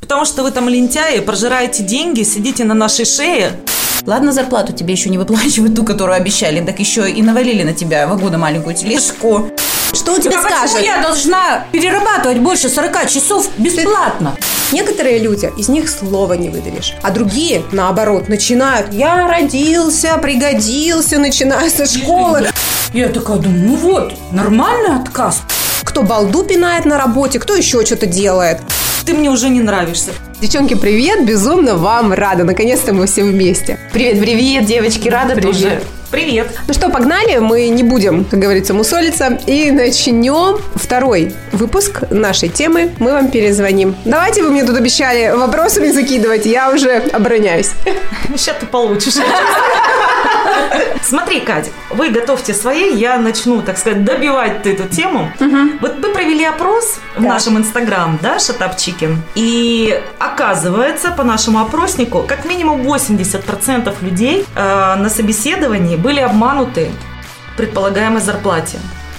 Потому что вы там лентяи, прожираете деньги, сидите на нашей шее. Ладно, зарплату тебе еще не выплачивают, ту, которую обещали, так еще и навалили на тебя вагону маленькую тележку. Что он тебе Да почему скажет? я должна перерабатывать больше 40 часов бесплатно? Некоторые люди, из них слова не выдавишь. А другие, наоборот, начинают «я родился, пригодился», начиная со школы. Я такая думаю, ну вот, нормальный отказ. Кто балду пинает на работе, кто еще что-то делает. Ты мне уже не нравишься. Девчонки, привет! Безумно вам рада. Наконец-то мы все вместе. Привет-привет, девочки, рада тоже. Привет. Ну что, погнали, мы не будем, как говорится, мусолиться И начнем второй выпуск нашей темы Мы вам перезвоним Давайте вы мне тут обещали вопросами закидывать Я уже обороняюсь Сейчас ты получишь. Смотри, Катя, вы готовьте свои, я начну, так сказать, добивать эту тему. Вот мы провели опрос в нашем инстаграм, да, Chicken, и оказывается, по нашему опроснику, как минимум 80% людей э, на собеседовании были обмануты предполагаемой зарплате.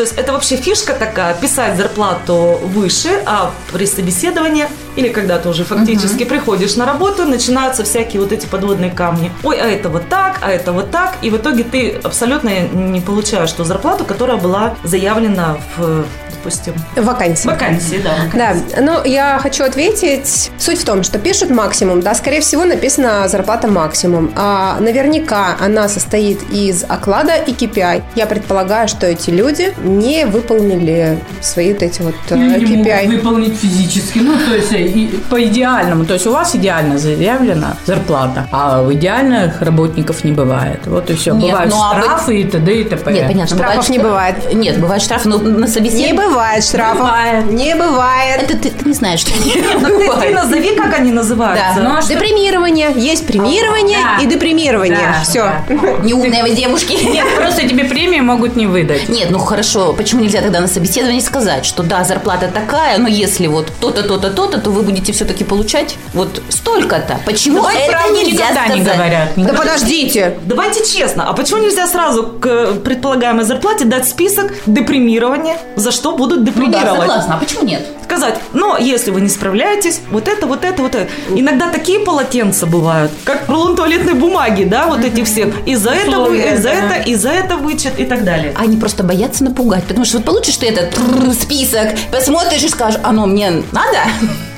То есть это вообще фишка такая, писать зарплату выше, а при собеседовании или когда ты уже фактически приходишь на работу, начинаются всякие вот эти подводные камни. Ой, а это вот так, а это вот так. И в итоге ты абсолютно не получаешь ту зарплату, которая была заявлена в, допустим, Вакансия вакансии, да. Да, ну я хочу ответить. Суть в том, что пишут максимум, да, скорее всего написано зарплата максимум. А наверняка она состоит из оклада и KPI. Я предполагаю, что эти люди не выполнили свои вот эти вот э, Или не могут KPI. выполнить физически. Ну, то есть и по идеальному. То есть у вас идеально заявлена зарплата, а у идеальных работников не бывает. Вот и все. Нет, Бывают ну, а вы- штрафы и т.д. и т.п. Нет, понятно. Штрафов не что- бывает. Нет, бывает штрафы, но на Не собеседовании... бывает штрафов. Бывает. Не бывает. Это ты, ты не знаешь, что не Ну, ты, назови, как они называются. Да. Ну, а что- Депримирование. Есть премирование Да. и депримирование. Да, Все. да. Неумные вы девушки. Нет, просто тебе премии могут не выдать. Нет, ну хорошо, почему нельзя тогда на собеседовании сказать, что да, зарплата такая, но если вот то-то, то-то, то-то, то вы будете все-таки получать вот столько-то. Почему Давай это нельзя сказать? не говорят. Да подождите. Давайте честно, а почему нельзя сразу к предполагаемой зарплате дать список депримирования, за что будут Ну да, депримировать? согласна, а почему нет? Сказать, но если вы не справляетесь, вот это, вот это, вот это. Иногда такие полотенца бывают, как рулон туалетной бумаги, да, вот эти все. И за это, вы, и за это, и за это вычет и так далее. Они просто боятся напугать, потому что вот получишь ты этот список, посмотришь и скажешь, оно мне надо?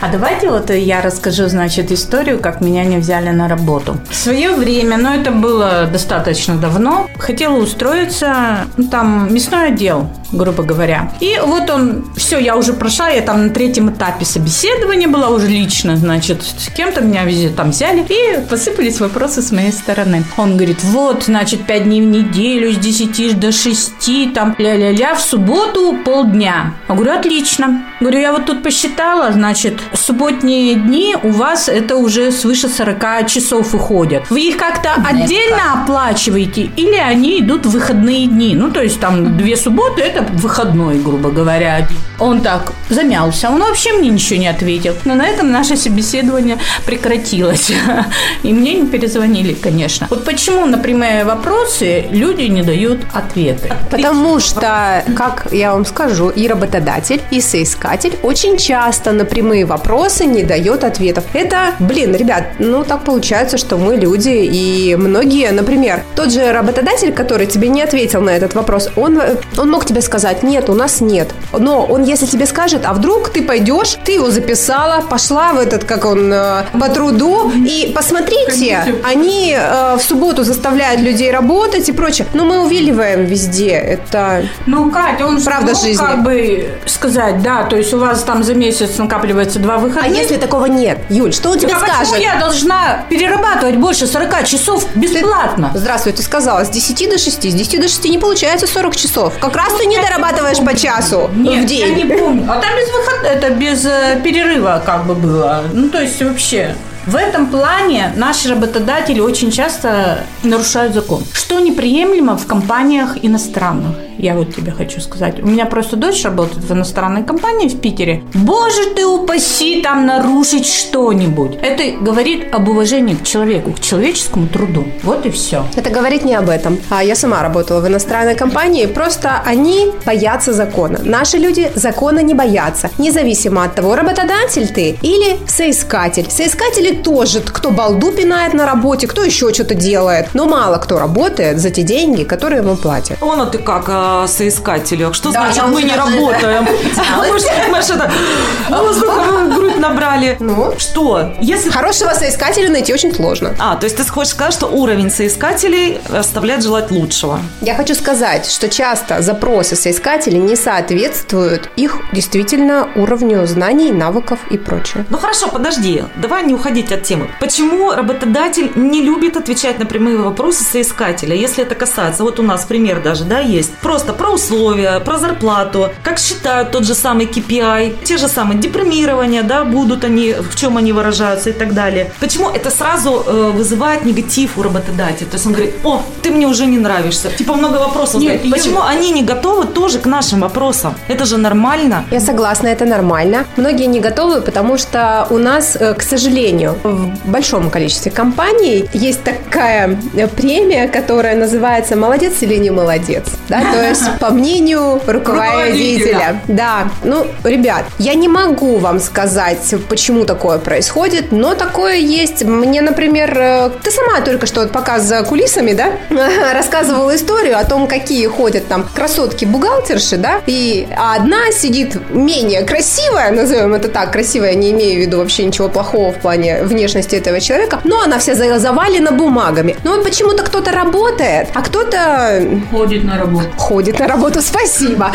А давайте вот я расскажу, значит, историю, как меня не взяли на работу. В свое время, но это было достаточно давно, хотела устроиться, ну, там, мясной отдел, грубо говоря. И вот он, все, я уже прошла, я там на третьем этапе собеседования была уже лично, значит, с кем-то меня везде там взяли, и посыпались вопросы с моей стороны. Он говорит, вот, значит, 5 дней в неделю, с 10 до 6, там, ля-ля-ля, в субботу полдня. Я говорю, отлично. Говорю, я вот тут посчитала, значит, субботние дни у вас это уже свыше 40 часов уходят. Вы их как-то отдельно оплачиваете или они идут в выходные дни? Ну, то есть там две субботы – это выходной, грубо говоря. один. Он так замялся, он вообще мне ничего не ответил. Но на этом наше собеседование прекратилось. И мне не перезвонили, конечно. Вот почему на прямые вопросы люди не дают ответы? Потому что, как я вам скажу, и работодатель, и соискатель очень часто на прямые вопросы не дает ответов. Это, блин, ребят, ну так получается, что мы люди, и многие, например, тот же работодатель, который тебе не ответил на этот вопрос, он, он мог тебе сказать, нет, у нас нет. Но он, если тебе скажет, а вдруг ты пойдешь, ты его записала, пошла в этот, как он, э, по труду, и посмотрите, они э, в субботу заставляют людей работать и прочее. Но мы увиливаем везде. Это Ну, Катя, он Правда мог жизни. как бы сказать, да, то есть у вас там за месяц накапливается два А выходных. если такого нет? Юль, что он тебе а почему скажет? я должна перерабатывать больше 40 часов бесплатно? Здравствуй, ты сказала, с 10 до 6. С 10 до 6 не получается 40 часов. Как раз ты не дорабатываешь по часу Нет, в день. я не помню. А там без выхода, это без э, перерыва как бы было. Ну, то есть вообще. В этом плане наши работодатели очень часто нарушают закон. Что неприемлемо в компаниях иностранных? Я вот тебе хочу сказать. У меня просто дочь работает в иностранной компании в Питере. Боже ты упаси там нарушить что-нибудь. Это говорит об уважении к человеку, к человеческому труду. Вот и все. Это говорит не об этом. А я сама работала в иностранной компании. Просто они боятся закона. Наши люди закона не боятся. Независимо от того, работодатель ты или соискатель. Соискатели тоже, кто балду пинает на работе, кто еще что-то делает. Но мало кто работает за те деньги, которые ему платят. Вон а ты как э, соискателю. Что Да, значит мы не работаем? Мы это воздуха в грудь набрали. Ну? Что? Если Хорошего соискателя найти очень сложно. А, то есть ты хочешь сказать, что уровень соискателей оставляет желать лучшего. Я хочу сказать, что часто запросы соискателей не соответствуют их действительно уровню знаний, навыков и прочее. Ну хорошо, подожди, давай не уходить от темы. Почему работодатель не любит отвечать на прямые вопросы соискателя, если это касается, вот у нас пример даже, да, есть, просто про условия, про зарплату, как считают тот же самый KPI, те же самые депримирования, да, будут они, в чем они выражаются и так далее. Почему это сразу э, вызывает негатив у работодателя? То есть он говорит, о, ты мне уже не нравишься. Типа много вопросов. Нет, задает. Почему они не готовы тоже к нашим вопросам? Это же нормально. Я согласна, это нормально. Многие не готовы, потому что у нас, э, к сожалению, в большом количестве компаний есть такая э, премия, которая называется «Молодец или не молодец». Да? То есть, по мнению руководителя. Да. Ну, ребят, я не могу вам сказать, почему такое происходит, но такое есть. Мне, например, э, ты сама только что показ за кулисами, да, рассказывала историю о том, какие ходят там красотки-бухгалтерши, да, и одна сидит менее красивая, назовем это так, красивая, не имею в виду вообще ничего плохого в плане внешности этого человека, но она вся за- завалена бумагами. Но вот почему-то кто-то работает, а кто-то Ходит на работу. ходит на работу. Спасибо.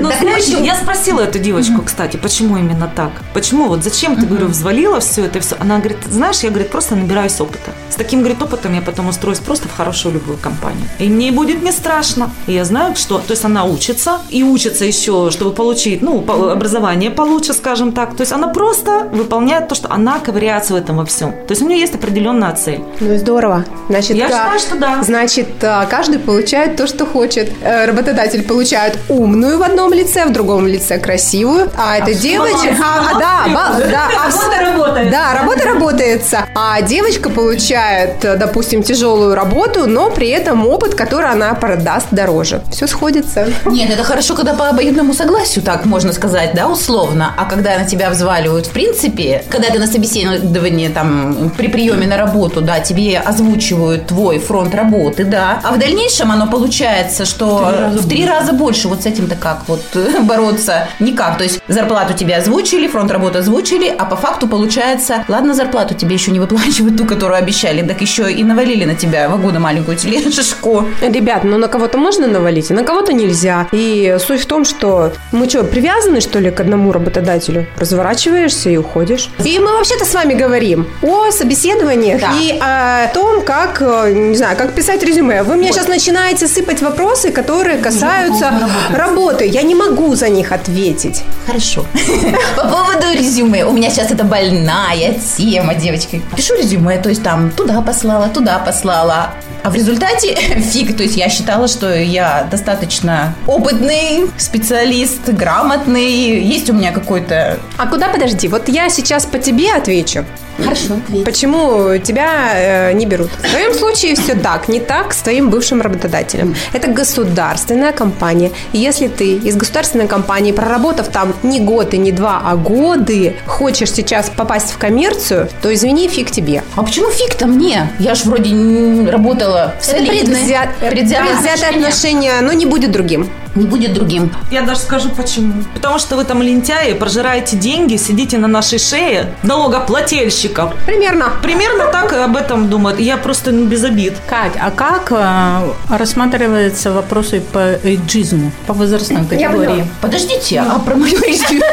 Ну, знаешь, я спросила эту девочку, кстати, почему именно так? Почему? Вот зачем ты, говорю, взвалила все это все? Она говорит, знаешь, я, говорит, просто набираюсь опыта. С таким, говорит, опытом я потом устроюсь просто в хорошую любую компанию. И мне будет не страшно. И я знаю, что... То есть она учится, и учится еще, чтобы получить, ну, образование получше, скажем так. То есть она просто выполняет то, что она ковыряется в этом во всем. То есть у нее есть определенная цель. Ну и здорово. Значит, Я да, считаю, что да. Значит, а, каждый получает то, что хочет. Э, Работодатель получает умную в одном лице, в другом лице красивую, а эта девочка, а, а, да, ба- да, а в- Работа работает. да, работа работается, а девочка получает, э, допустим, тяжелую работу, но при этом опыт, который она продаст дороже. Все сходится. Нет, это хорошо, когда по обоюдному согласию, так можно сказать, да, условно. А когда на тебя взваливают, в принципе, когда ты на собеседовании, там, при приеме на работу, да, тебе озвучивают твой фронт работы, да, а в дальнейшем оно получается, что в три раза больше. Вот с этим-то как вот э, бороться? Никак. То есть зарплату тебе озвучили, фронт работы озвучили, а по факту получается, ладно, зарплату тебе еще не выплачивают ту, которую обещали, так еще и навалили на тебя вагону маленькую тележку. Ребят, ну на кого-то можно навалить, а на кого-то нельзя. И суть в том, что мы что, привязаны, что ли, к одному работодателю? Разворачиваешься и уходишь. И мы вообще-то с вами говорим о собеседованиях Да. и о том, как, э, не знаю, как писать резюме. Вы мне сейчас начинаете сыпать вопросы, которые касаются работы. Я не могу за них ответить. Хорошо. По поводу резюме. У меня сейчас это больная тема, девочки. Пишу резюме, то есть там туда послала, туда послала. А в результате фиг. То есть я считала, что я достаточно опытный специалист, грамотный. Есть у меня какой-то... А куда подожди? Вот я сейчас по тебе отвечу. Хорошо, ответь. Почему тебя э, не берут? В твоем случае все так, не так с твоим бывшим работодателем. Это государственная компания. И если ты из государственной компании, проработав там не год и не два, а годы, хочешь сейчас попасть в коммерцию, то извини, фиг тебе. А почему фиг-то мне? Я ж вроде работала в Это солидной. предвзят- Предвзятое отношение. отношение, но не будет другим. Не будет другим. Я даже скажу почему. Потому что вы там лентяи, прожираете деньги, сидите на нашей шее налогоплательщиков. Примерно. Примерно так об этом думают. Я просто ну, без обид. Кать, а как э, рассматриваются вопросы по эйджизму, по возрастной категории? Подождите, а про мою резюме?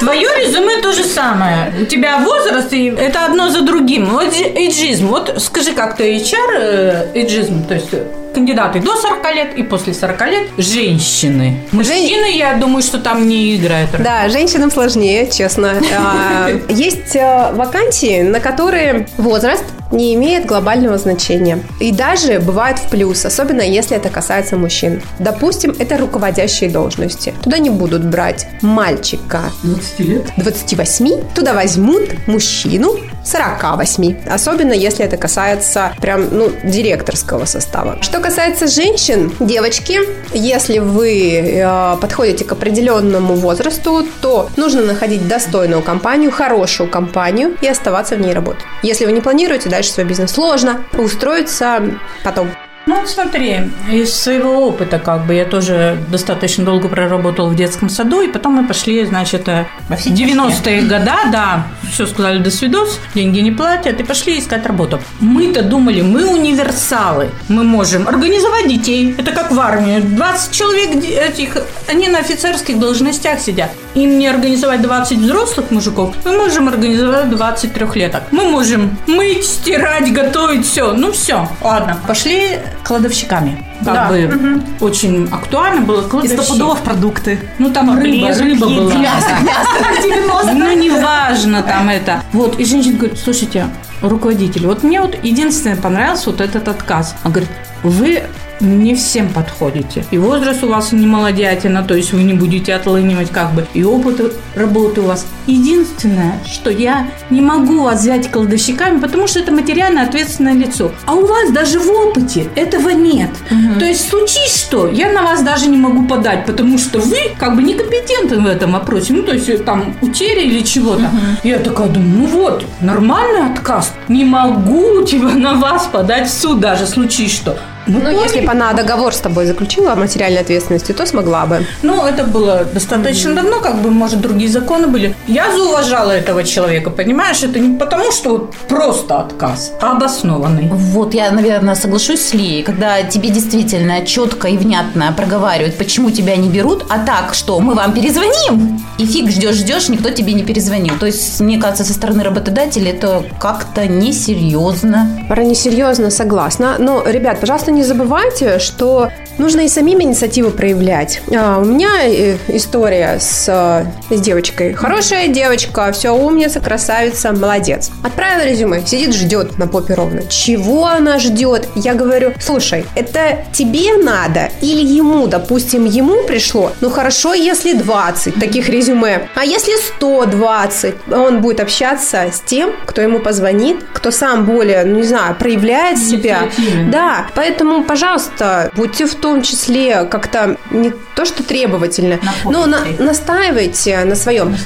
Твое резюме то же самое. У тебя возраст, и это одно за другим. Вот эйджизм. Вот скажи, как ты HR, э, эйджизм, то есть кандидаты до 40 лет и после 40 лет женщины. Мужчины, я думаю, что там не играют. Да, женщинам сложнее, честно. А, Есть э, вакансии, на которые возраст не имеет глобального значения. И даже бывает в плюс, особенно если это касается мужчин. Допустим, это руководящие должности. Туда не будут брать мальчика 20 лет? 28, туда возьмут мужчину 48. Особенно если это касается прям, ну, директорского состава. Что касается женщин, девочки, если вы э, подходите к определенному возрасту, то нужно находить достойную компанию, хорошую компанию и оставаться в ней работать. Если вы не планируете дальше свой бизнес, сложно устроиться потом. Ну, смотри, из своего опыта, как бы, я тоже достаточно долго проработала в детском саду, и потом мы пошли, значит, в 90-е годы, да, все сказали до свидос, деньги не платят, и пошли искать работу. Мы-то думали, мы универсалы, мы можем организовать детей, это как в армии, 20 человек этих, они на офицерских должностях сидят. Им не организовать 20 взрослых мужиков, мы можем организовать 20 трехлеток. Мы можем мыть, стирать, готовить, все. Ну, все. Ладно, пошли кладовщиками. Как Да. бы очень актуально было И кладовщик. стопудово в продукты. Ну, там рыба, рыба была. Ну, неважно там это. Вот, и женщина говорит, слушайте, руководитель, вот мне вот единственное понравился вот этот отказ. Он говорит, вы не всем подходите. И возраст у вас не молодятина, то есть вы не будете отлынивать как бы. И опыт работы у вас. Единственное, что я не могу вас взять кладовщиками, потому что это материально ответственное лицо. А у вас даже в опыте этого нет. То есть случись что, я на вас даже не могу подать, потому что вы как бы некомпетентны в этом вопросе. Ну, то есть э, там утеря или чего-то. Я такая думаю, ну вот, нормальный отказ. Не могу тебя на вас подать в суд даже, случись что. Ну, поняли? если бы она договор с тобой заключила о материальной ответственности, то смогла бы. Ну, это было достаточно давно, как бы, может, другие законы были. Я зауважала этого человека, понимаешь? Это не потому, что вот просто отказ, а обоснованный. Вот я, наверное, соглашусь с Лией, когда тебе действительно четко и внятно проговаривают, почему тебя не берут, а так, что мы вам перезвоним, и фиг ждешь-ждешь, никто тебе не перезвонил. То есть, мне кажется, со стороны работодателя это как-то несерьезно. Пора несерьезно, согласна. Но, ребят, пожалуйста, не забывайте, что нужно и самим инициативу проявлять. А, у меня э, история с, э, с девочкой. Хорошая девочка, все умница, красавица, молодец. Отправила резюме, сидит, ждет на попе ровно. Чего она ждет? Я говорю, слушай, это тебе надо или ему, допустим, ему пришло? Ну хорошо, если 20 таких резюме. А если 120? Он будет общаться с тем, кто ему позвонит, кто сам более, ну не знаю, проявляет себя. Да, поэтому, пожалуйста, будьте в том числе как-то не то что требовательны, но на- настаивайте на своем.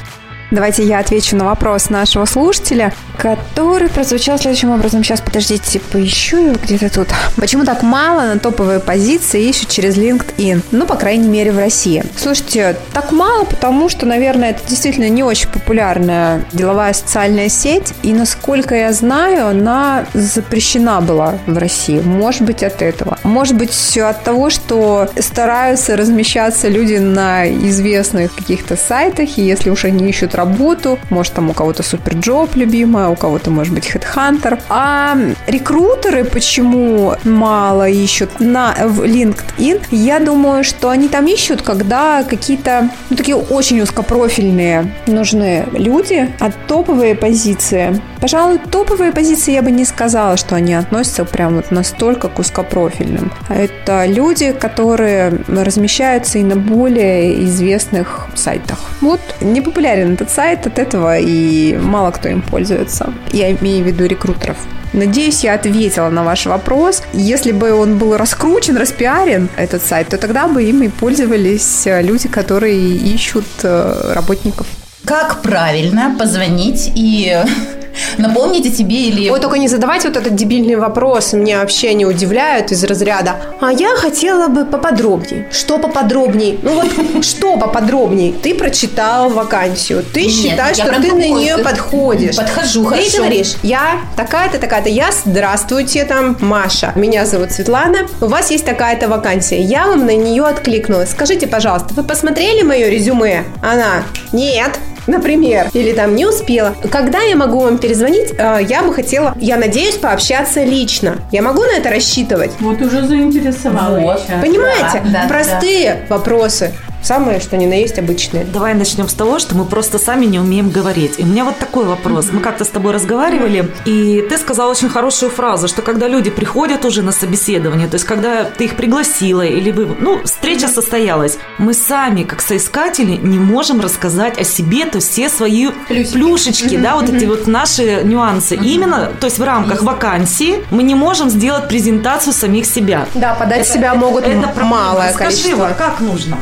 Давайте я отвечу на вопрос нашего слушателя, который прозвучал следующим образом. Сейчас, подождите, поищу его где-то тут. Почему так мало на топовые позиции ищут через LinkedIn? Ну, по крайней мере, в России. Слушайте, так мало, потому что, наверное, это действительно не очень популярная деловая социальная сеть. И, насколько я знаю, она запрещена была в России. Может быть, от этого. Может быть, от того, что стараются размещаться люди на известных каких-то сайтах, и если уж они ищут работу, может, там у кого-то суперджоп любимая, у кого-то, может быть, хедхантер. А рекрутеры почему мало ищут на в LinkedIn? Я думаю, что они там ищут, когда какие-то ну, такие очень узкопрофильные нужны люди, а топовые позиции. Пожалуй, топовые позиции я бы не сказала, что они относятся прям вот настолько к узкопрофильным. Это люди, которые размещаются и на более известных сайтах. Вот не популярен этот сайт от этого, и мало кто им пользуется. Я имею в виду рекрутеров. Надеюсь, я ответила на ваш вопрос. Если бы он был раскручен, распиарен, этот сайт, то тогда бы им и пользовались э, люди, которые ищут э, работников. Как правильно позвонить и напомнить о тебе или... Ой, только не задавайте вот этот дебильный вопрос, меня вообще не удивляют из разряда. А я хотела бы поподробней. Что поподробней? Ну вот, что поподробней? Ты прочитал вакансию, ты Нет, считаешь, что ты на нее подходишь. подхожу, Ты хорошо. говоришь, я такая-то, такая-то, я, здравствуйте, там, Маша. Меня зовут Светлана, у вас есть такая-то вакансия. Я вам на нее откликнулась. Скажите, пожалуйста, вы посмотрели мое резюме? Она, нет. Например, или там не успела. Когда я могу вам перезвонить, э, я бы хотела, я надеюсь, пообщаться лично. Я могу на это рассчитывать? Вот уже заинтересовала. Вот. сейчас. Понимаете? Да, да, Простые вопросы. Самое, что ни на есть обычные. Давай начнем с того, что мы просто сами не умеем говорить. И у меня вот такой вопрос. Мы как-то с тобой разговаривали, и ты сказала очень хорошую фразу, что когда люди приходят уже на собеседование, то есть когда ты их пригласила или вы, ну, встреча состоялась, мы сами, как соискатели, не можем рассказать о себе, то есть все свои плюшечки, да, вот эти вот наши нюансы. Именно, то есть в рамках вакансии мы не можем сделать презентацию самих себя. Да, подать себя могут Это м- проблема. малое Скажи, количество. как нужно?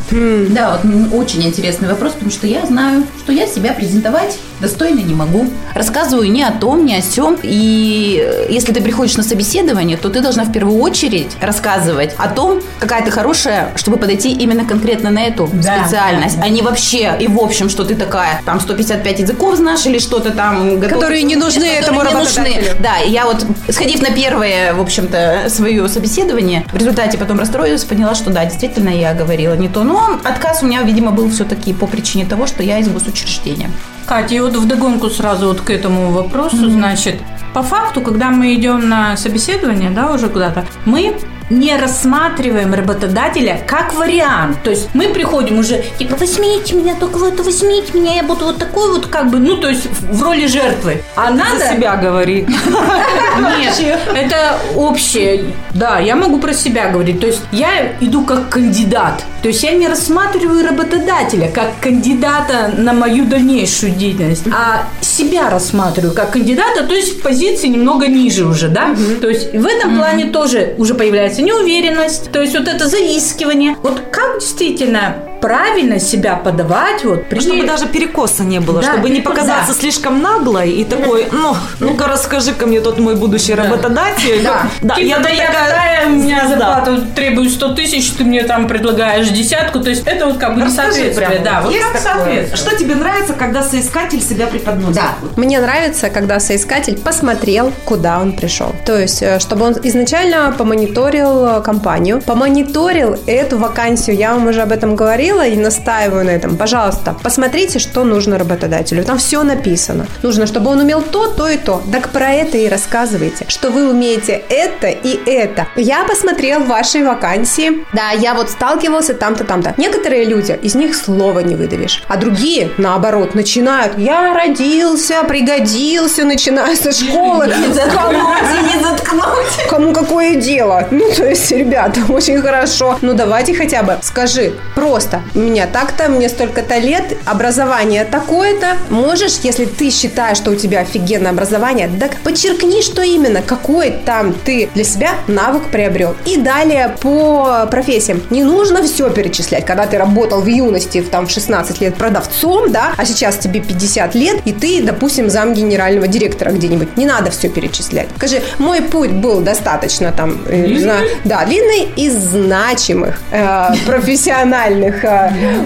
Да, вот очень интересный вопрос, потому что я знаю, что я себя презентовать достойно не могу. Рассказываю не о том, не о сем. И э, если ты приходишь на собеседование, то ты должна в первую очередь рассказывать о том, какая ты хорошая, чтобы подойти именно конкретно на эту Да, специальность, да, да. а не вообще и в общем, что ты такая, там 155 языков знаешь или что-то там. готов- Которые не нужны которые этому не нужны. Да, я вот, сходив на первое, в общем-то, свое собеседование, в результате потом расстроилась, поняла, что да, действительно я говорила не то. Но отказ у меня, видимо, был все-таки по причине того, что я из госучреждения. Катя, и вот вдогонку сразу вот к этому вопросу, значит, по факту, когда мы идем на собеседование, да, уже куда-то, мы не рассматриваем работодателя как вариант. То есть мы приходим уже, типа, возьмите меня, только вот возьмите меня, я буду вот такой вот, как бы, ну, то есть в роли жертвы. А надо... За себя говори. Нет, это общее. Да, я могу про себя говорить. То есть я иду как кандидат. То есть я не рассматриваю работодателя как кандидата на мою дальнейшую деятельность, а себя рассматриваю как кандидата, то есть в позиции немного ниже уже, да? То есть в этом плане тоже уже появляется неуверенность, то есть вот это заискивание. Вот как действительно правильно себя подавать вот при... Чтобы даже перекоса не было, Да, чтобы не показаться да. слишком наглой и такой, ну, ну-ка расскажи-ка мне тот мой будущий работодатель. Да, Типа, я да я такая такая, у меня зарплата требую 100 тысяч, ты мне там предлагаешь десятку, то есть это вот как бы Расскажи несоответствие. прямо. Да, вот Есть как соответствие. Что тебе нравится, когда соискатель себя преподносит? Да. Мне нравится, когда соискатель посмотрел, куда он пришел. То есть, э, чтобы он изначально помониторил э, компанию, помониторил эту вакансию. Я вам уже об этом говорила и настаиваю на этом. Пожалуйста, посмотрите, что нужно работодателю. Там все написано. Нужно, чтобы он умел то, то и то. Так про это и рассказывайте, что вы умеете это и это. Я посмотрел ваши вакансии. Да, я вот сталкивался там-то, там-то. Некоторые люди, из них слова не выдавишь. А другие, наоборот, начинают. Я родился, пригодился, начиная со школы. Кому, не заткнуть. кому какое дело? Ну, то есть, ребята, очень хорошо. Ну, давайте хотя бы скажи просто, у меня так-то, мне столько-то лет, образование такое-то. Можешь, если ты считаешь, что у тебя офигенное образование, так подчеркни, что именно, какой там ты для себя навык приобрел. И далее по профессиям. Не нужно все перечислять, когда ты работал в юности, в, там, в 16 лет продавцом, да, а сейчас тебе 50 лет, и ты, допустим, зам генерального директора где-нибудь. Не надо все перечислять. Скажи, мой путь был достаточно там, э, не знаю, да, длинный из значимых э, профессиональных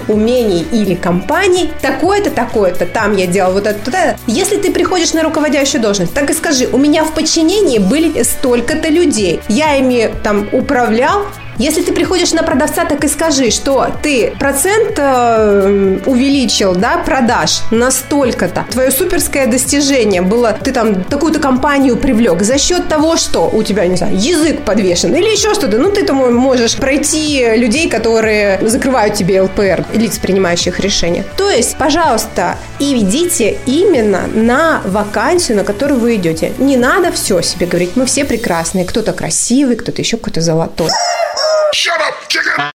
умений или компаний. Такое-то, такое-то, там я делал вот это, это. Если ты приходишь на руководящую должность, так и скажи, у меня в подчинении были столько-то людей. Я ими там управлял, если ты приходишь на продавца, так и скажи, что ты процент э, увеличил, да, продаж на столько-то. Твое суперское достижение было, ты там такую-то компанию привлек за счет того, что у тебя, не знаю, язык подвешен или еще что-то. Ну, ты там можешь пройти людей, которые закрывают тебе ЛПР, лиц, принимающих решения. То есть, пожалуйста, и ведите именно на вакансию, на которую вы идете. Не надо все себе говорить. Мы все прекрасные. Кто-то красивый, кто-то еще какой-то золотой. Shut up, chicken!